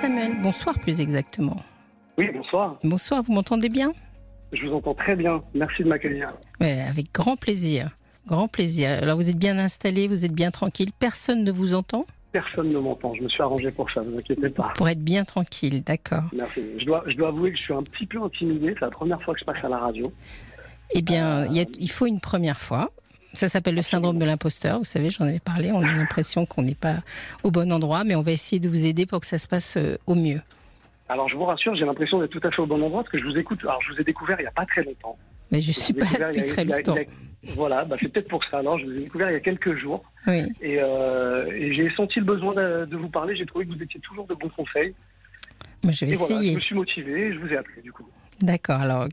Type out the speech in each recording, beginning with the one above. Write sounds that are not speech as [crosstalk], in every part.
Samuel. Bonsoir plus exactement. Oui, bonsoir. Bonsoir, vous m'entendez bien? Je vous entends très bien. Merci de m'accueillir. Avec grand plaisir. Grand plaisir. Alors vous êtes bien installé, vous êtes bien tranquille. Personne ne vous entend? Personne ne m'entend. Je me suis arrangé pour ça, ne vous inquiétez pas. Pour être bien tranquille, d'accord. Merci. Je dois, je dois avouer que je suis un petit peu intimidé. C'est la première fois que je passe à la radio. Eh bien, il, y a- il faut une première fois. Ça s'appelle le syndrome de l'imposteur. Vous savez, j'en avais parlé. On a l'impression qu'on n'est pas au bon endroit, mais on va essayer de vous aider pour que ça se passe euh, au mieux. Alors, je vous rassure, j'ai l'impression d'être tout à fait au bon endroit parce que je vous écoute. Alors, je vous ai découvert il n'y a pas très longtemps. Mais je Je suis pas là depuis a- très a- longtemps. a- Voilà, bah, c'est peut-être pour ça. Alors, je vous ai découvert il y a quelques jours Oui. et, euh, et j'ai senti le besoin de, de vous parler. J'ai trouvé que vous étiez toujours de bons conseils. Moi, je vais Et voilà, je essayer. me suis motivé et je vous ai appelé du coup. D'accord. Alors,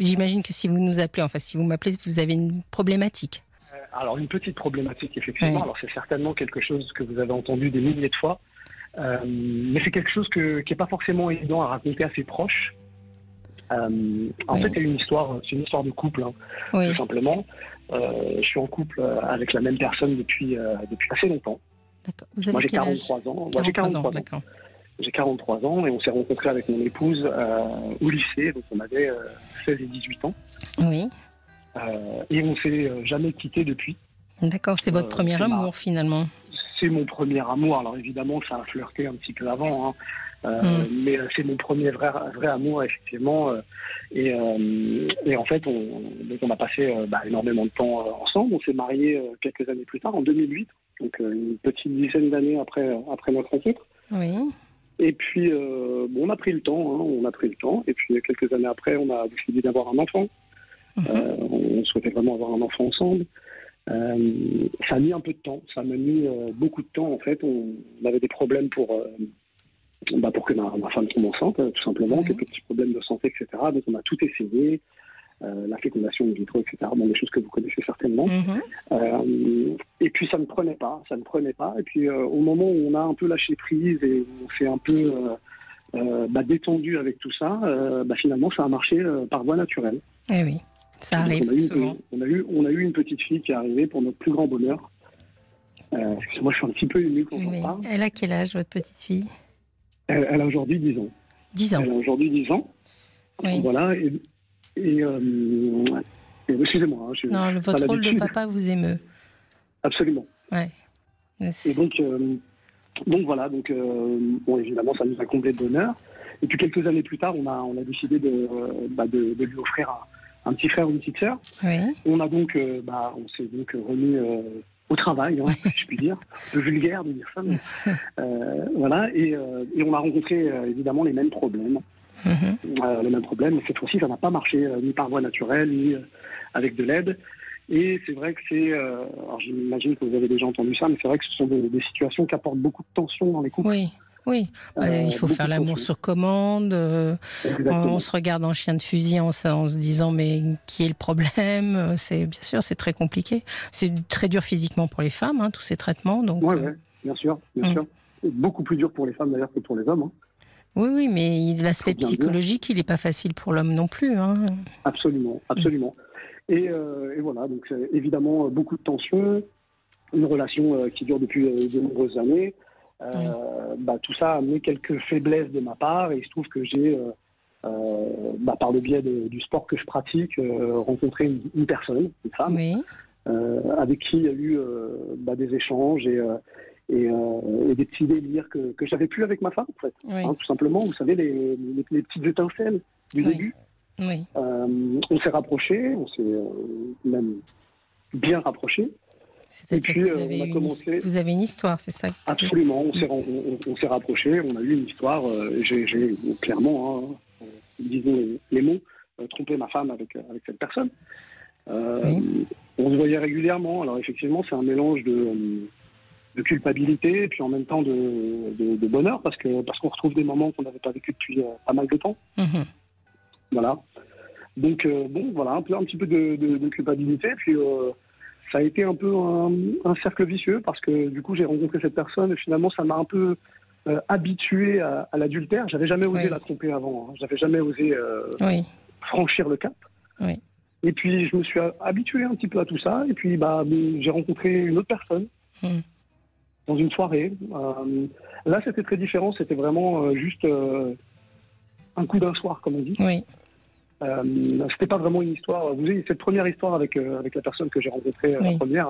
j'imagine que si vous nous appelez, enfin, si vous m'appelez, vous avez une problématique. Euh, Alors, une petite problématique, effectivement. Oui. Alors, c'est certainement quelque chose que vous avez entendu des milliers de fois. Euh, mais c'est quelque chose que, qui n'est pas forcément évident à raconter à ses proches. Euh, en Oui. fait, c'est une histoire, c'est une histoire de couple, hein, Oui. tout simplement. Euh, je suis en couple avec la même personne depuis, depuis assez longtemps. D'accord. Vous avez Moi, j'ai quel âge? 43 ans. Moi, j'ai 43 ans, 43 ans. J'ai 43 ans et on s'est rencontrés avec mon épouse euh, au lycée, donc on avait euh, 16 et 18 ans. Oui. Euh, et on s'est euh, jamais quitté depuis. D'accord. C'est votre Euh, premier amour, ma- finalement. c'est mon premier amour. Alors évidemment, ça a flirté un petit peu avant, hein. Euh, Mm. mais euh, c'est mon premier vrai, vrai amour effectivement. euh, et, euh, et en fait, on, donc on a passé euh, bah, énormément de temps euh, ensemble. On s'est mariés euh, quelques années plus tard, en 2008, donc euh, une petite dizaine d'années après euh, après notre rencontre. Oui. Et puis, euh, bon, on a pris le temps, hein, on a pris le temps. Et puis quelques années après, on a décidé d'avoir un enfant. Mhm. Euh, on souhaitait vraiment avoir un enfant ensemble. Euh, ça a mis un peu de temps, ça m'a mis beaucoup de temps en fait. On, on avait des problèmes pour, bah, pour que ma, ma femme tombe enceinte, tout simplement, Mhm. quelques petits problèmes de santé, etc. Donc on a tout essayé, euh, la fécondation in vitro, etc. Bon, des choses que vous connaissez certainement. Mhm. Euh, et puis ça ne prenait pas, ça ne prenait pas. Et puis euh, au moment où on a un peu lâché prise et on s'est un peu bah, détendu avec tout ça, bah, finalement ça a marché par voie naturelle. Eh oui. Ça arrive on, a eu souvent. une, on, a eu, on a eu une petite fille qui est arrivée pour notre plus grand bonheur. Euh, moi, je suis un petit peu ému quand Oui. j'en parle. Elle a quel âge, votre petite fille? Elle, elle a aujourd'hui 10 ans. 10 ans. Elle a aujourd'hui 10 ans. Oui. Voilà. Et, et, euh, et excusez-moi. hein, je- Non, le- votre rôle de papa vous émeut. Absolument. Ouais. Et donc, euh, donc voilà. Donc, euh, bon, évidemment, ça nous a comblé de bonheur. Et puis quelques années plus tard, on a, on a décidé de, bah, de, de lui offrir un, un petit frère ou une petite sœur. Oui. On a donc, euh, bah, on s'est donc remis euh, au travail, hein, si je puis dire. Peu vulgaire de dire ça, mais [laughs] euh, voilà. Et, et on a rencontré évidemment les mêmes problèmes, Euh, les mêmes problèmes. Mais cette fois-ci, ça n'a pas marché euh, ni par voie naturelle ni euh, avec de l'aide. Et c'est vrai que c'est, euh, alors j'imagine que vous avez déjà entendu ça, mais c'est vrai que ce sont des, des situations qui apportent beaucoup de tension dans les couples. Oui. Oui. Euh, Euh, il faut faire l'amour sur commande. euh, on se regarde en chien de fusil en, se- en se disant mais qui est le problème C'est bien sûr c'est très compliqué. C'est très dur physiquement pour les femmes hein, tous ces traitements. Donc Ouais, ouais, bien sûr, bien Mm. sûr. Beaucoup plus dur pour les femmes d'ailleurs que pour les hommes. hein. Oui oui mais l'aspect bien psychologique il n'est pas facile pour l'homme non plus. Hein. Absolument, absolument. Et, euh, et voilà, donc c'est évidemment euh, beaucoup de tensions, une relation euh, qui dure depuis euh, de nombreuses années. Euh, bah, tout ça a amené quelques faiblesses de ma part et il se trouve que j'ai, euh, euh, bah, par le biais de- du sport que je pratique, euh, rencontré une, une personne, une femme, Oui. euh, avec qui il y a eu euh, bah, des échanges et, euh, et, euh, et des petits délires que, que j'avais plus avec ma femme, en fait. Oui. Hein, tout simplement, vous savez, les, les, les petites étincelles du Oui. début. Oui. Euh, on s'est rapprochés, on s'est euh, même bien rapprochés. C'est-à-dire que vous euh, avez, on a commencé- vous avez une histoire, c'est ça Absolument, on s'est on, on s'est rapprochés, on a eu une histoire. J'ai clairement, hein, disons les, les mots, trompé ma femme avec avec cette personne. Oui. On se voyait régulièrement. Alors effectivement, c'est un mélange de de culpabilité et puis en même temps de, de, de bonheur parce que parce qu'on retrouve des moments qu'on n'avait pas vécu depuis euh, pas mal de temps. Mhm. Voilà. Donc euh, bon, voilà, un peu un petit peu de, culpabilité. Puis euh, ça a été un peu un, un cercle vicieux parce que du coup j'ai rencontré cette personne et finalement ça m'a un peu euh, habitué à, à l'adultère. J'avais jamais osé Oui. la tromper avant. hein. J'avais jamais osé Oui. franchir le cap. Oui. Et puis je me suis habitué un petit peu à tout ça. Et puis bah j'ai rencontré une autre personne. Mhm. Dans une soirée. là, c'était très différent. C'était vraiment juste un coup d'un soir, comme on dit. Oui. Euh, c'était pas vraiment une histoire. Vous cette première histoire avec avec la personne que j'ai rencontrée la première.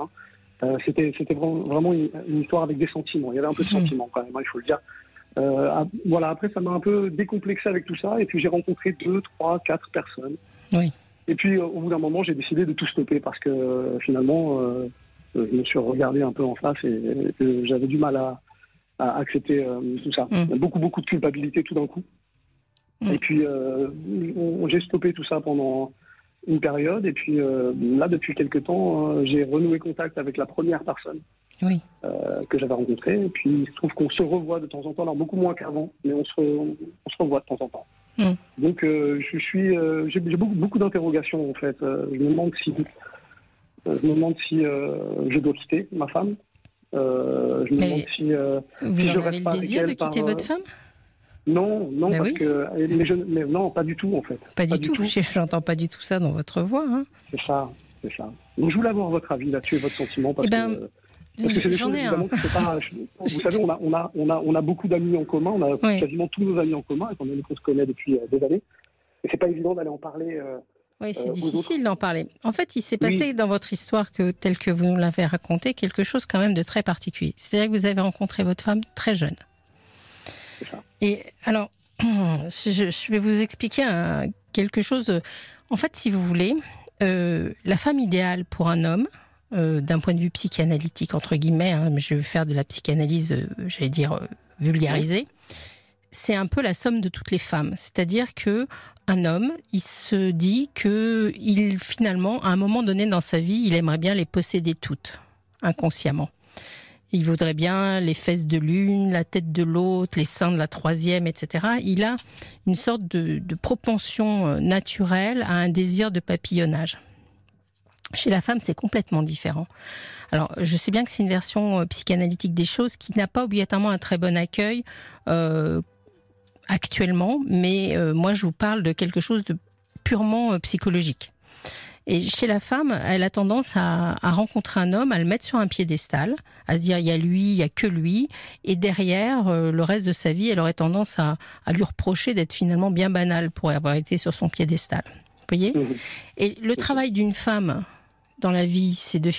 Hein, c'était c'était vraiment une, histoire avec des sentiments. Il y avait un peu de mhm. sentiments quand même, hein, il faut le dire. Euh, voilà, après, ça m'a un peu décomplexé avec tout ça. Et puis, j'ai rencontré deux, trois, quatre personnes. Oui. Et puis, euh, au bout d'un moment, j'ai décidé de tout stopper parce que euh, finalement, je me suis regardé un peu en face et, j'avais du mal à, accepter tout ça. Mm. Beaucoup, beaucoup de culpabilité tout d'un coup. Mm. Et puis, j'ai stoppé tout ça pendant une période. Et puis, là, depuis quelques temps, j'ai renoué contact avec la première personne oui. Euh, que j'avais rencontré. Et puis il se trouve qu'on se revoit de temps en temps, alors beaucoup moins qu'avant, mais on se, on se revoit de temps en temps. Hmm. Donc euh, je suis, euh, j'ai beaucoup, beaucoup d'interrogations en fait. je me demande si, je me demande si je dois quitter ma femme. je me demande si, vous si je reste le désir de quitter votre femme? Non, non, ben parce que mais non, pas du tout en fait. Pas, du, tout. [laughs] J'entends pas du tout ça dans votre voix. Hein. C'est ça, c'est ça. Donc je voulais avoir votre avis là-dessus et votre sentiment parce eh ben, que J'en ai un. [laughs] vous savez, on a, on a, on a, on a beaucoup d'amis en commun, on a quasiment tous nos amis en commun, étant donné qu'on se connaît depuis euh, des années. Et c'est pas évident d'aller en parler. Euh, oui, c'est euh, difficile d'en parler. En fait, il s'est passé dans votre histoire, que, telle que vous nous l'avez raconté, quelque chose quand même de très particulier. C'est-à-dire que vous avez rencontré votre femme très jeune. Ça. Et alors, [clears throat] je, vais vous expliquer quelque chose. En fait, si vous voulez, la femme idéale pour un homme, euh, d'un point de vue psychanalytique, entre guillemets, hein, je vais faire de la psychanalyse, euh, j'allais dire, euh, vulgarisée, c'est un peu la somme de toutes les femmes. C'est-à-dire que un homme, il se dit que il finalement, à un moment donné dans sa vie, il aimerait bien les posséder toutes, inconsciemment. Il voudrait bien les fesses de l'une, la tête de l'autre, les seins de la troisième, etc. Il a une sorte de propension naturelle à un désir de papillonnage. Chez la femme, c'est complètement différent. Alors, je sais bien que c'est une version euh, psychanalytique des choses qui n'a pas obligatoirement un très bon accueil euh, actuellement, mais euh, moi, je vous parle de quelque chose de purement psychologique. Et chez la femme, elle a tendance à, rencontrer un homme, à le mettre sur un piédestal, à se dire il y a lui, il y a que lui, et derrière, le reste de sa vie, elle aurait tendance à, à lui reprocher d'être finalement bien banal pour avoir été sur son piédestal. Vous voyez? Mmh. Et le travail d'une femme dans la vie, c'est de,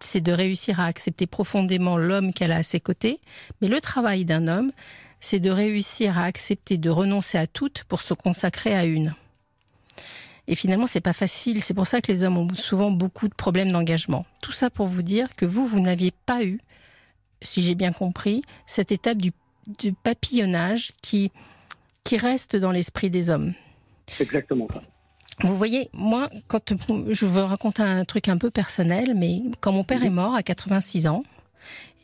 c'est de réussir à accepter profondément l'homme qu'elle a à ses côtés. Mais le travail d'un homme, c'est de réussir à accepter de renoncer à toutes pour se consacrer à une. Et finalement, c'est pas facile. C'est pour ça que les hommes ont souvent beaucoup de problèmes d'engagement. Tout ça pour vous dire que vous, vous n'aviez pas eu, si j'ai bien compris, cette étape du, du papillonnage qui, qui reste dans l'esprit des hommes. C'est exactement ça. Vous voyez, moi, quand je veux raconter un truc un peu personnel, mais quand mon père est mort à 86 ans,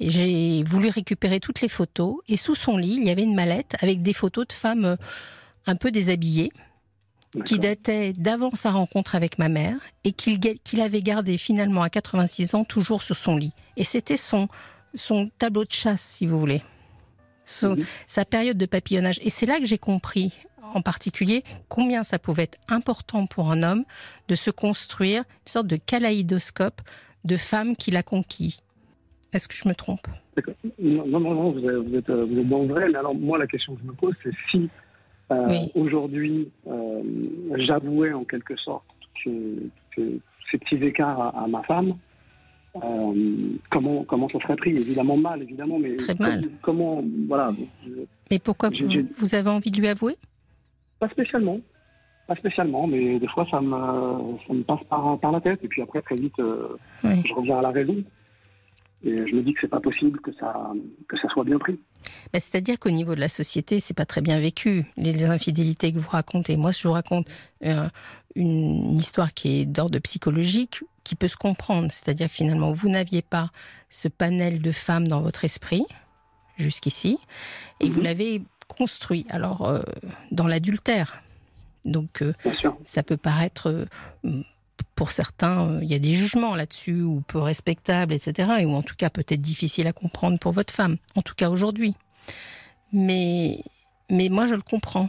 j'ai voulu récupérer toutes les photos et sous son lit, il y avait une mallette avec des photos de femmes euh, un peu déshabillées qui dataient d'avant sa rencontre avec ma mère et qu'il avait gardé finalement à 86 ans toujours sur son lit. Et c'était son, son tableau de chasse, si vous voulez. Sa période de papillonnage. Et c'est là que j'ai compris, en particulier combien ça pouvait être important pour un homme de se construire une sorte de kaléidoscope de femmes qu'il a conquis. Est-ce que je me trompe? Non, non, non, vous êtes, vous, êtes, dans le vrai. Mais alors, moi, la question que je me pose, c'est si euh, aujourd'hui, euh, j'avouais en quelque sorte ces petits écarts à, ma femme, euh, comment, comment ça serait pris? Évidemment mal, évidemment, mais Très mal. comment, voilà. mais pourquoi vous avez envie de lui avouer? Pas spécialement. Pas spécialement, mais des fois ça me, ça me passe par, par la tête. Et puis après, très vite, euh, je reviens à la raison. Et je me dis que c'est pas possible que ça, que ça soit bien pris. Bah, c'est-à-dire qu'au niveau de la société, c'est pas très bien vécu, les infidélités que vous racontez. Moi, je vous raconte euh, une histoire qui est d'ordre psychologique, qui peut se comprendre. C'est-à-dire que finalement, vous n'aviez pas ce panel de femmes dans votre esprit, jusqu'ici, et vous mhm. l'avez construit. Alors, euh, dans l'adultère. Donc, euh, ça peut paraître, euh, pour certains, il y a des jugements là-dessus, ou peu respectables, etc. ou en tout cas peut-être difficile à comprendre pour votre femme. En tout cas aujourd'hui. Mais, mais moi, je le comprends.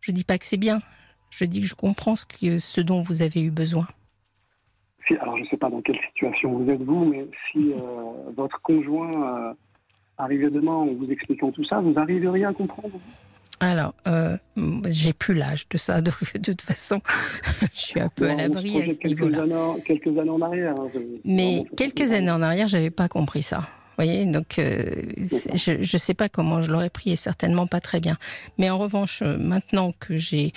Je dis pas que c'est bien. Je dis que je comprends ce, que, ce dont vous avez eu besoin. alors, je ne sais pas dans quelle situation vous êtes vous, mais si votre conjoint arriver demain en vous expliquant tout ça, vous arriveriez à comprendre? Alors, euh, j'ai plus l'âge de ça, donc de toute façon, [laughs] je suis un peu à l'abri à ce niveau-là. Quelques années en arrière. Hein, Mais quelques années en arrière, j'avais pas compris ça. Vous voyez, donc euh, je ne sais pas comment je l'aurais pris et certainement pas très bien. Mais en revanche, euh, maintenant que j'ai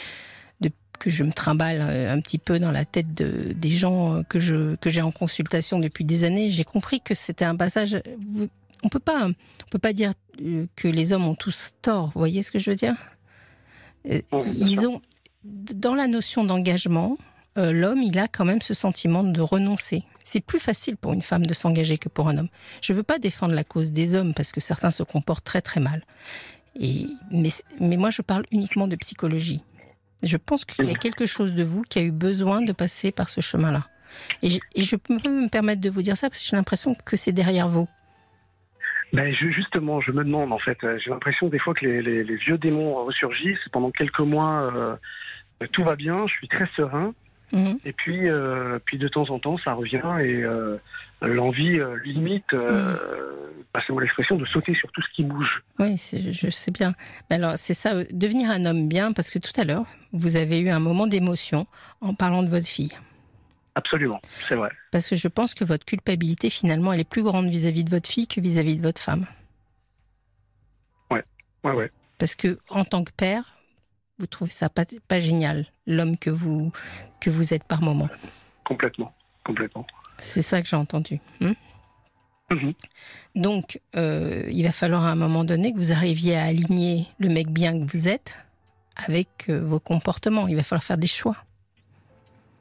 que je me trimballe euh, un petit peu dans la tête de, des gens que je que j'ai en consultation depuis des années, j'ai compris que c'était un passage. On peut pas, on peut pas dire que les hommes ont tous tort. Vous voyez ce que je veux dire? Ils ont dans la notion d'engagement, l'homme, il a quand même ce sentiment de renoncer. C'est plus facile pour une femme de s'engager que pour un homme. Je ne veux pas défendre la cause des hommes parce que certains se comportent très très mal. Et, mais, mais moi, je parle uniquement de psychologie. Je pense qu'il y a quelque chose de vous qui a eu besoin de passer par ce chemin-là. Et, je peux me permettre de vous dire ça parce que j'ai l'impression que c'est derrière vous. Ben justement, je me demande en fait. J'ai l'impression des fois que les, vieux démons ressurgissent. Pendant quelques mois, euh, tout va bien, je suis très serein. Mhm. Et puis, euh, puis de temps en temps, ça revient et euh, l'envie euh, limite, mhm. passez-moi l'expression, de sauter sur tout ce qui bouge. Oui, je, sais bien. alors, c'est ça, devenir un homme bien, parce que tout à l'heure, vous avez eu un moment d'émotion en parlant de votre fille. Absolument, c'est vrai. Parce que je pense que votre culpabilité, finalement, elle est plus grande vis-à-vis de votre fille que vis-à-vis -vis de votre femme. Ouais, ouais, ouais. Parce que en tant que père, vous trouvez ça pas, pas génial, l'homme que vous, que vous êtes par moment. Complètement, complètement. C'est ça que j'ai entendu. Hein mhm. Donc, euh, il va falloir à un moment donné que vous arriviez à aligner le mec bien que vous êtes avec euh, vos comportements. Il va falloir faire des choix.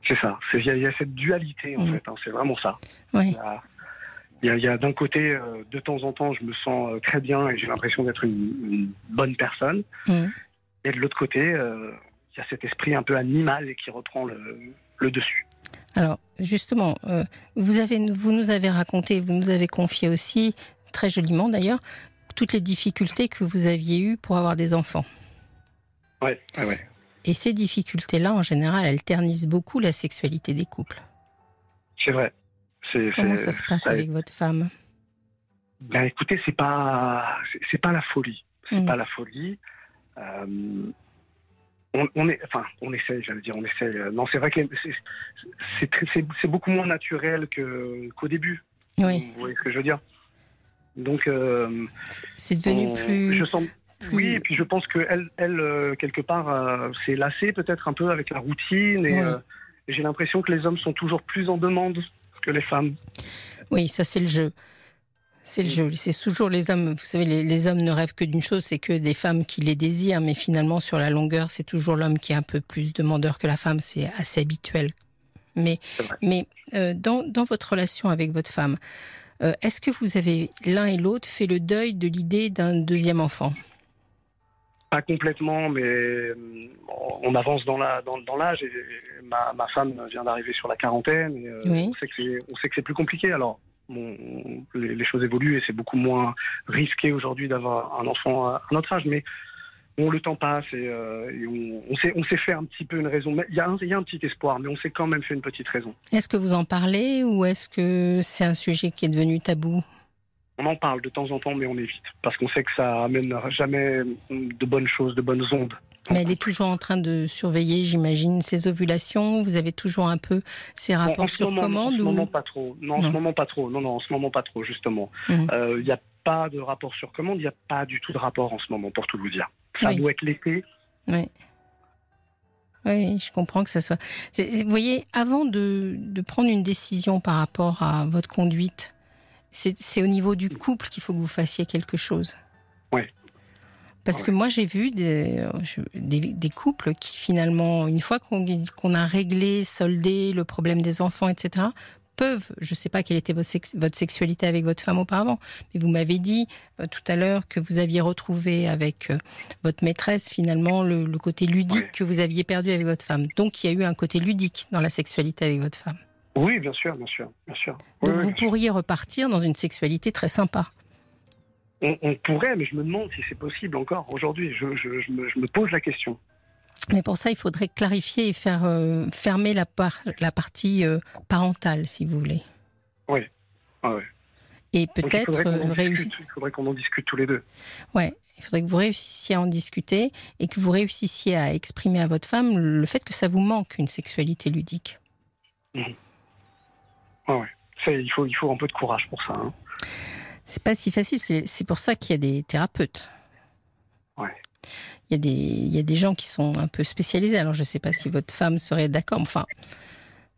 C'est ça. Il y, a cette dualité, en mhm. fait. Hein. c'est vraiment ça. Oui. Il y a, d'un côté, euh, de temps en temps, je me sens très bien et j'ai l'impression d'être une, bonne personne. Mhm. Et de l'autre côté, euh, il y a cet esprit un peu animal qui reprend le, dessus. Alors, justement, euh, vous, avez, vous nous avez raconté, vous nous avez confié aussi, très joliment d'ailleurs, toutes les difficultés que vous aviez eues pour avoir des enfants. Oui, oui, oui. Et ces difficultés-là, en général, elles ternissent beaucoup la sexualité des couples. C'est vrai. Comment ça se passe avec votre femme? Ben, écoutez, c'est pas, c'est pas la folie. C'est hmm. pas la folie. Euh, on, est, enfin, on essaie, j'allais dire, on essaie. Euh, non, c'est vrai que c'est beaucoup moins naturel qu'au début. Oui. Vous voyez ce que je veux dire? Donc, euh, c'est devenu plus. Je sens, Oui, et puis je pense que elle, elle quelque part, s'est lassée peut-être un peu avec la routine. Et, et j'ai l'impression que les hommes sont toujours plus en demande que les femmes. Oui, ça c'est le jeu. C'est le jeu. C'est toujours les hommes. Vous savez, les, hommes ne rêvent que d'une chose, c'est que des femmes qui les désirent. Mais finalement, sur la longueur, c'est toujours l'homme qui est un peu plus demandeur que la femme. C'est assez habituel. Mais, mais euh, dans, dans, votre relation avec votre femme, euh, est-ce que vous avez l'un et l'autre fait le deuil de l'idée d'un deuxième enfant? Pas complètement, mais euh, on avance dans l'âge. Dans, dans ma, ma, femme vient d'arriver sur la quarantaine. Et, on sait que c'est plus compliqué. Alors les, choses évoluent et c'est beaucoup moins risqué aujourd'hui d'avoir un enfant à, notre âge. Mais bon, le temps passe et, euh, on, s'est, on s'est fait un petit peu une raison. Il y, a un, il y a un petit espoir, mais on s'est quand même fait une petite raison. Est-ce que vous en parlez ou est-ce que c'est un sujet qui est devenu tabou? On en parle de temps en temps, mais on évite parce qu'on sait que ça amènera jamais de bonnes choses, de bonnes ondes. Mais elle est toujours en train de surveiller, j'imagine, ses ovulations. Vous avez toujours un peu ses rapports sur commande En ce moment, pas trop. Non, en ce moment, pas trop. Non, non, en ce moment, pas trop, justement. Mhm. Euh, il n'y a pas de rapport sur commande. Il n'y a pas du tout de rapport en ce moment, pour tout vous dire. Ça doit être l'été. Oui. Oui, je comprends que ça soit. Vous voyez, avant de, de prendre une décision par rapport à votre conduite, c'est au niveau du couple qu'il faut que vous fassiez quelque chose. Oui. Parce que moi, j'ai vu des, des, couples qui, finalement, une fois qu'on a réglé, soldé le problème des enfants, etc., peuvent, je ne sais pas quelle était votre sexualité avec votre femme auparavant, mais vous m'avez dit euh, tout à l'heure que vous aviez retrouvé avec euh, votre maîtresse, finalement, le, côté ludique que vous aviez perdu avec votre femme. Donc, il y a eu un côté ludique dans la sexualité avec votre femme. Oui, bien sûr, bien sûr, bien sûr. Donc, vous pourriez repartir dans une sexualité très sympa on, pourrait, mais je me demande si c'est possible encore aujourd'hui. Je, me, pose la question. Mais pour ça, il faudrait clarifier et faire euh, fermer la, la partie euh, parentale, si vous voulez. Oui. Ah Et peut-être réussir. Il faudrait qu'on en discute tous les deux. Ouais, il faudrait que vous réussissiez à en discuter et que vous réussissiez à exprimer à votre femme le fait que ça vous manque une sexualité ludique. Mmh. Ouais. Il faut, il faut un peu de courage pour ça. Hein. C'est pas si facile. C'est pour ça qu'il y a des thérapeutes. Ouais. Il y, a des, il y a des gens qui sont un peu spécialisés. Alors, je ne sais pas si votre femme serait d'accord. Enfin,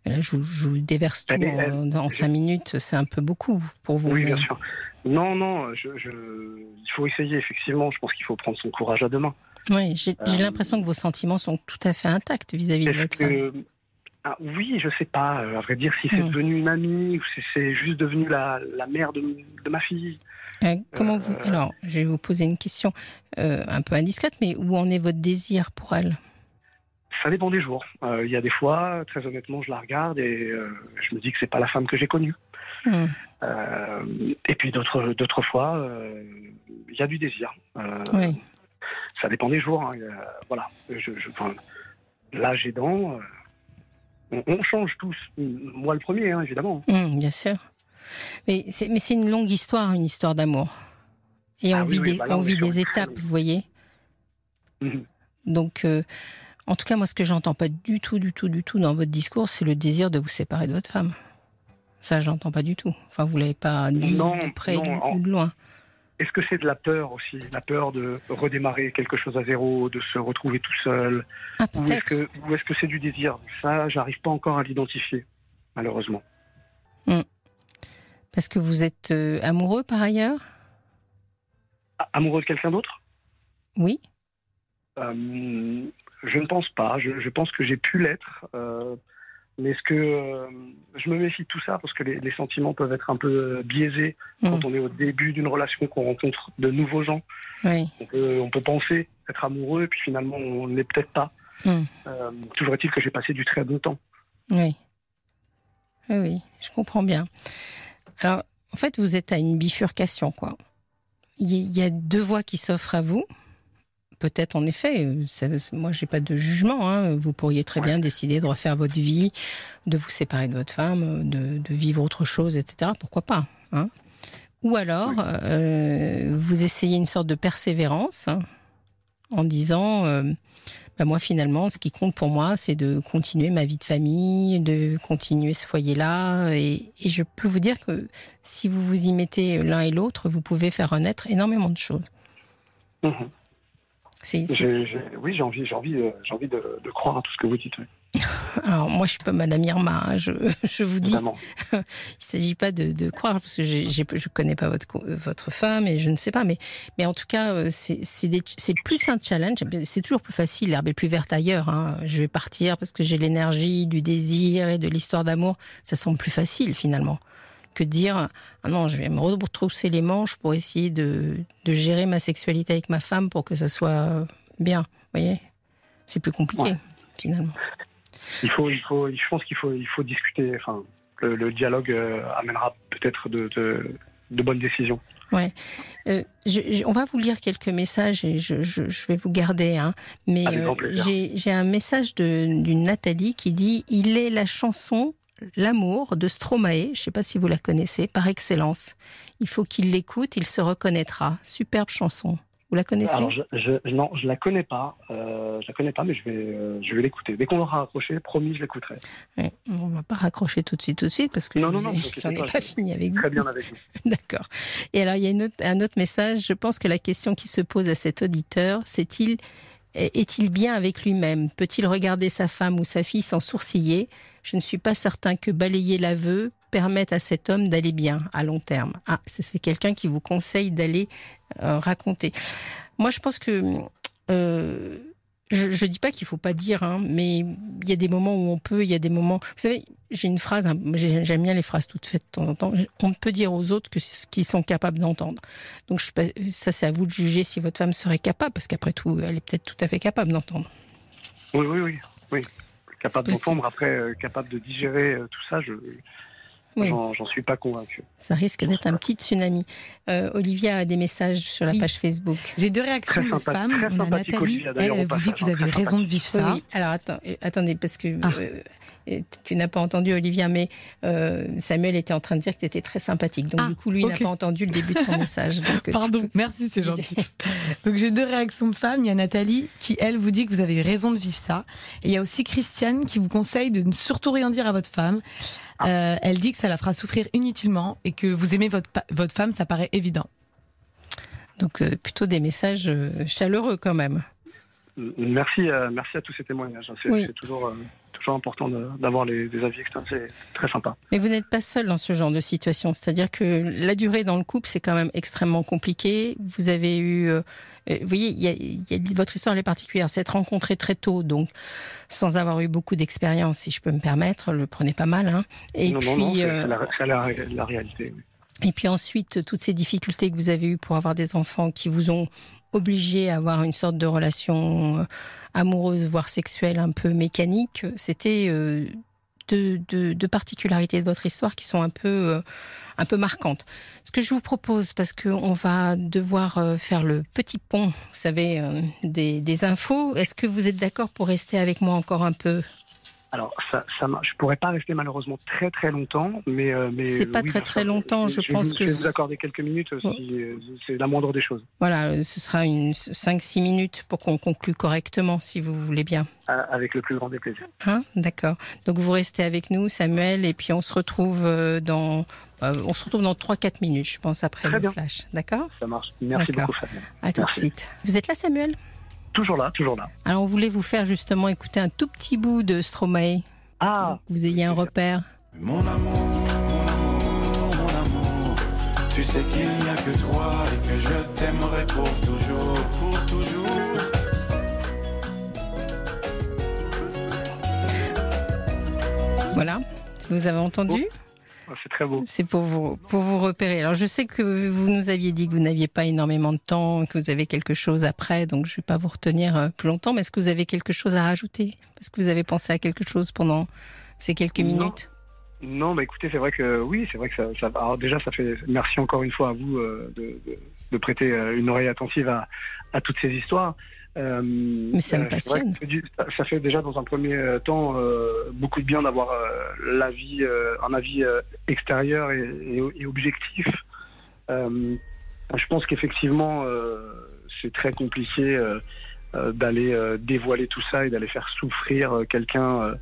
là, je, vous déverse tout en, cinq minutes. C'est un peu beaucoup pour vous. Oui, bien sûr. Non, non, je, il faut essayer, effectivement. Je pense qu'il faut prendre son courage à deux mains. Oui, j'ai euh, l'impression que vos sentiments sont tout à fait intacts vis-à-vis de votre femme. Ah, oui, je sais pas, euh, à vrai dire, si c'est hmm. devenu une amie ou si c'est juste devenu la, mère de, ma fille. Euh, comment vous. Alors, je vais vous poser une question un peu indiscrète, mais où en est votre désir pour elle? Ça dépend des jours. Il y a des fois, très honnêtement, je la regarde et je me dis que c'est pas la femme que j'ai connue. Hmm. Euh, et puis d'autres, d'autres fois, euh, il y a du désir. Euh, ça dépend des jours. Hein, voilà. Je, je, l'âge aidant, on, on, change tous. Moi le premier, hein, évidemment. Hmm, bien sûr. Mais c'est, une longue histoire, une histoire d'amour. Et on ah vit des, bah on vit des étapes, vous voyez. Mhm. Donc, en tout cas, moi, ce que j'entends pas du tout, du tout, du tout dans votre discours, c'est le désir de vous séparer de votre femme. Ça, j'entends pas du tout. Enfin, vous l'avez pas dit de près ou de loin. Est-ce que c'est de la peur aussi La peur de redémarrer quelque chose à zéro, de se retrouver tout seul ah, Ou est-ce que c'est -ce c'est du désir? Ça, j'arrive pas encore à l'identifier, malheureusement. Hmm. Parce que vous êtes euh, amoureux par ailleurs? Amoureux de quelqu'un d'autre? Oui. Euh, je ne pense pas. Je, pense que j'ai pu l'être. Euh, mais est-ce que euh, je me méfie de tout ça parce que les, sentiments peuvent être un peu euh, biaisés mm. quand on est au début d'une relation, qu'on rencontre de nouveaux gens. Oui. On, peut, penser être amoureux et puis finalement on ne l'est peut-être pas. Mm. Euh, toujours est-il que j'ai passé du très bon temps. Oui. Oui, je comprends bien. Alors, en fait, vous êtes à une bifurcation, quoi. Il y a deux voies qui s'offrent à vous peut-être en effet, euh, moi j'ai pas de jugement, hein. vous pourriez très bien décider de refaire votre vie, de vous séparer de votre femme, de, vivre autre chose, etc. Pourquoi pas hein. Ou alors, euh, vous essayez une sorte de persévérance hein, en disant, euh, bah, moi finalement, ce qui compte pour moi, c'est de continuer ma vie de famille, de continuer ce foyer-là. Et, je peux vous dire que si vous vous y mettez l'un et l'autre, vous pouvez faire renaître énormément de choses. Mmh oui, j'ai envie, j'ai envie, euh, j'ai envie de, croire à tout ce que vous dites. [laughs] Alors moi, je suis pas Madame Irma. Hein, je, [laughs] je, vous dis, [laughs] il s'agit pas de, croire parce que je je connais pas votre votre femme et je ne sais pas, mais mais en tout cas, euh, c'est c'est plus un challenge. C'est toujours plus facile. L'herbe est plus verte ailleurs. Hein. Je vais partir parce que j'ai l'énergie, du désir et de l'histoire d'amour. Ça semble plus facile finalement que dire ah non, je vais me retrousser les manches pour essayer de, de, gérer ma sexualité avec ma femme pour que ça soit bien. Vous voyez C'est plus compliqué, finalement. Il faut, il faut, je pense qu'il faut, il faut discuter. Enfin, le, dialogue euh, amènera peut-être de, de, bonnes décisions. Ouais. Euh, on va vous lire quelques messages et je, je, vais vous garder. Hein. Mais euh, j'ai un message d'une Nathalie qui dit Il est la chanson L'amour de Stromae, je ne sais pas si vous la connaissez, par excellence. Il faut qu'il l'écoute, il se reconnaîtra. Superbe chanson. Vous la connaissez? Je, Non, je la connais pas. Euh, je la connais pas, mais je vais, euh, je vais l'écouter. Dès qu'on aura raccroché, promis, je l'écouterai. On on va pas raccrocher tout de suite, tout de suite, parce que non, je non, n'en ai pas fini avec vous. Très bien avec vous. [laughs] D'accord. Et alors, il y a un autre message. Je pense que la question qui se pose à cet auditeur, c'est il est-il bien avec lui-même? Peut-il regarder sa femme ou sa fille sans sourciller? Je ne suis pas certain que balayer l'aveu permette à cet homme d'aller bien à long terme. Ah, c'est quelqu'un qui vous conseille d'aller euh, raconter. Moi, je pense que euh, je ne dis pas qu'il faut pas dire, hein, mais il y a des moments où on peut, il y a des moments. Vous savez, j'ai une phrase, hein, j'aime bien les phrases toutes faites de temps en temps. On peut dire aux autres que ce qu'ils sont capables d'entendre. Donc ça, c'est à vous de juger si votre femme serait capable, parce qu'après tout, elle est peut-être tout à fait capable d'entendre. Oui, oui, oui, oui. Capable d'entendre, après, euh, capable de digérer euh, tout ça, je, J'en suis pas convaincu. Ça risque d'être un petit tsunami. Euh, Olivia a des messages sur la page Facebook. J'ai deux réactions de femmes. On a Nathalie, elle, vous dit que vous avez raison de vivre ça. Oui, alors attends, attendez, parce que ah. euh, tu n'as pas entendu Olivia, mais euh, Samuel était en train de dire que tu étais très sympathique. Donc ah, du coup, lui n'a pas entendu le début de ton [laughs] message. Pardon, merci, c'est gentil. donc j'ai deux réactions de femmes. Il y a Nathalie qui, elle, vous dit que vous avez raison de vivre ça. Et il y a aussi Christiane qui vous conseille de ne surtout rien dire à votre femme. Euh, elle dit que ça la fera souffrir inutilement et que vous aimez votre, votre femme, ça paraît évident. Donc euh, plutôt des messages euh, chaleureux quand même. Merci, merci à tous ces témoignages. C'est toujours, toujours important d'avoir des avis externes. C'est très sympa. Mais vous n'êtes pas seul dans ce genre de situation. C'est-à-dire que la durée dans le couple, c'est quand même extrêmement compliqué. Vous avez eu vous voyez, y y a, votre histoire elle est particulière. C'est être rencontré très tôt, donc sans avoir eu beaucoup d'expérience, si je peux me permettre, le prenez pas mal. Hein. Et puis, non, c'est la, la, réalité. Et puis ensuite, toutes ces difficultés que vous avez eues pour avoir des enfants qui vous ont obligé à avoir une sorte de relation euh, amoureuse, voire sexuelle un peu mécanique, c'était euh, deux de, particularités de votre histoire qui sont un peu, euh, un peu marquantes. Ce que je vous propose, parce qu'on va devoir faire le petit pont, vous savez, des, des infos, est-ce que vous êtes d'accord pour rester avec moi encore un peu? Alors, ça, ça, je pourrais pas rester malheureusement très très longtemps, mais euh, mais c'est pas très très longtemps. Je, pense que je vais vous accorder quelques minutes si euh, c'est la moindre des choses. Voilà, euh, ce sera une 5-6 minutes pour qu'on conclue correctement, si vous voulez bien. Avec le plus grand des plaisirs. Hein D'accord. Donc vous restez avec nous, Samuel, et puis on se retrouve dans on se retrouve dans 3-4 minutes, je pense, après le flash. D'accord? Ça marche. Merci beaucoup, Samuel. À tout de suite. Vous êtes là, Samuel? Toujours là, toujours là. Alors, on voulait vous faire justement écouter un tout petit bout de Stromae. Ah que vous ayez un repère. Mon amour, mon amour, tu sais qu'il n'y a que toi et que je t'aimerai pour toujours, pour toujours. Voilà, vous avez entendu? C'est très beau. C'est pour vous, pour vous repérer. Alors, je sais que vous nous aviez dit que vous n'aviez pas énormément de temps, que vous avez quelque chose après, donc je ne vais pas vous retenir euh, plus longtemps. Mais est-ce que vous avez quelque chose à rajouter? Est-ce que vous avez pensé à quelque chose pendant ces quelques minutes? Non. mais écoutez, c'est vrai que oui, c'est vrai que ça, ça, Alors déjà, ça fait merci encore une fois à vous euh, de, de, prêter euh, une oreille attentive à, à toutes ces histoires. Euh, Mais ça me euh, passionne. Ça, fait déjà dans un premier euh, temps beaucoup de bien d'avoir l'avis, un avis extérieur et, objectif. je pense qu'effectivement, c'est très compliqué d'aller dévoiler tout ça et d'aller faire souffrir quelqu'un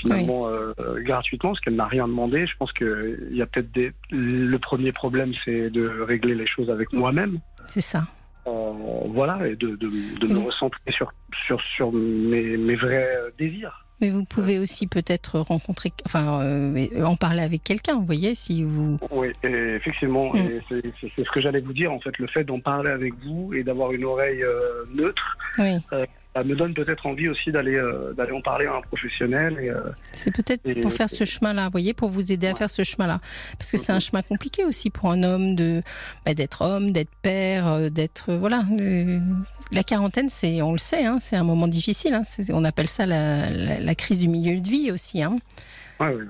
finalement gratuitement parce qu'elle n'a rien demandé. Je pense qu'il y a peut-être des... le premier problème, c'est de régler les choses avec moi-même. C'est ça. Euh, voilà, et de, de, me recentrer sur, sur, sur mes, mes vrais désirs. Mais vous pouvez aussi peut-être rencontrer, enfin, euh, en parler avec quelqu'un, vous voyez, si vous. Oui, effectivement, mm. c'est ce que j'allais vous dire, en fait, le fait d'en parler avec vous et d'avoir une oreille neutre, oui ça me donne peut-être envie aussi d'aller euh, d'aller en parler à un professionnel. Euh, c'est peut-être pour faire ce chemin-là, vous voyez, pour vous aider à faire ce chemin-là, parce que c'est un chemin compliqué aussi pour un homme de bah, d'être homme, d'être père, euh, d'être voilà. La quarantaine, c'est on le sait, hein, c'est un moment difficile. Hein, on appelle ça la, la, crise du milieu de vie aussi. Hein. Ouais, ouais,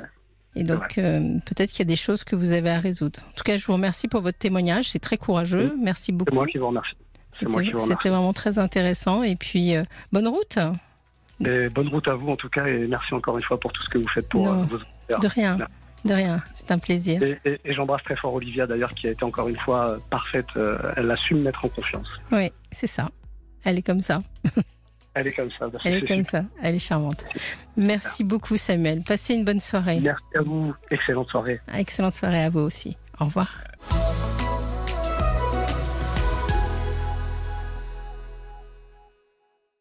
Et donc, peut-être qu'il y a des choses que vous avez à résoudre. En tout cas, je vous remercie pour votre témoignage. C'est très courageux. Merci beaucoup. C'est moi qui vous remercie. C'était vraiment très intéressant. Et puis, euh, bonne route. Et bonne route à vous en tout cas. Et merci encore une fois pour tout ce que vous faites pour euh, vos De rien. De rien, c'est un plaisir. Et, j'embrasse très fort Olivia d'ailleurs, qui a été encore une fois euh, parfaite. elle a su me mettre en confiance. Oui, c'est ça. Elle est comme ça. Elle est comme ça. Elle est comme ça. Elle est charmante. Merci beaucoup, Samuel. Passez une bonne soirée. Merci à vous. Excellente soirée. Excellente soirée à vous aussi. Au revoir.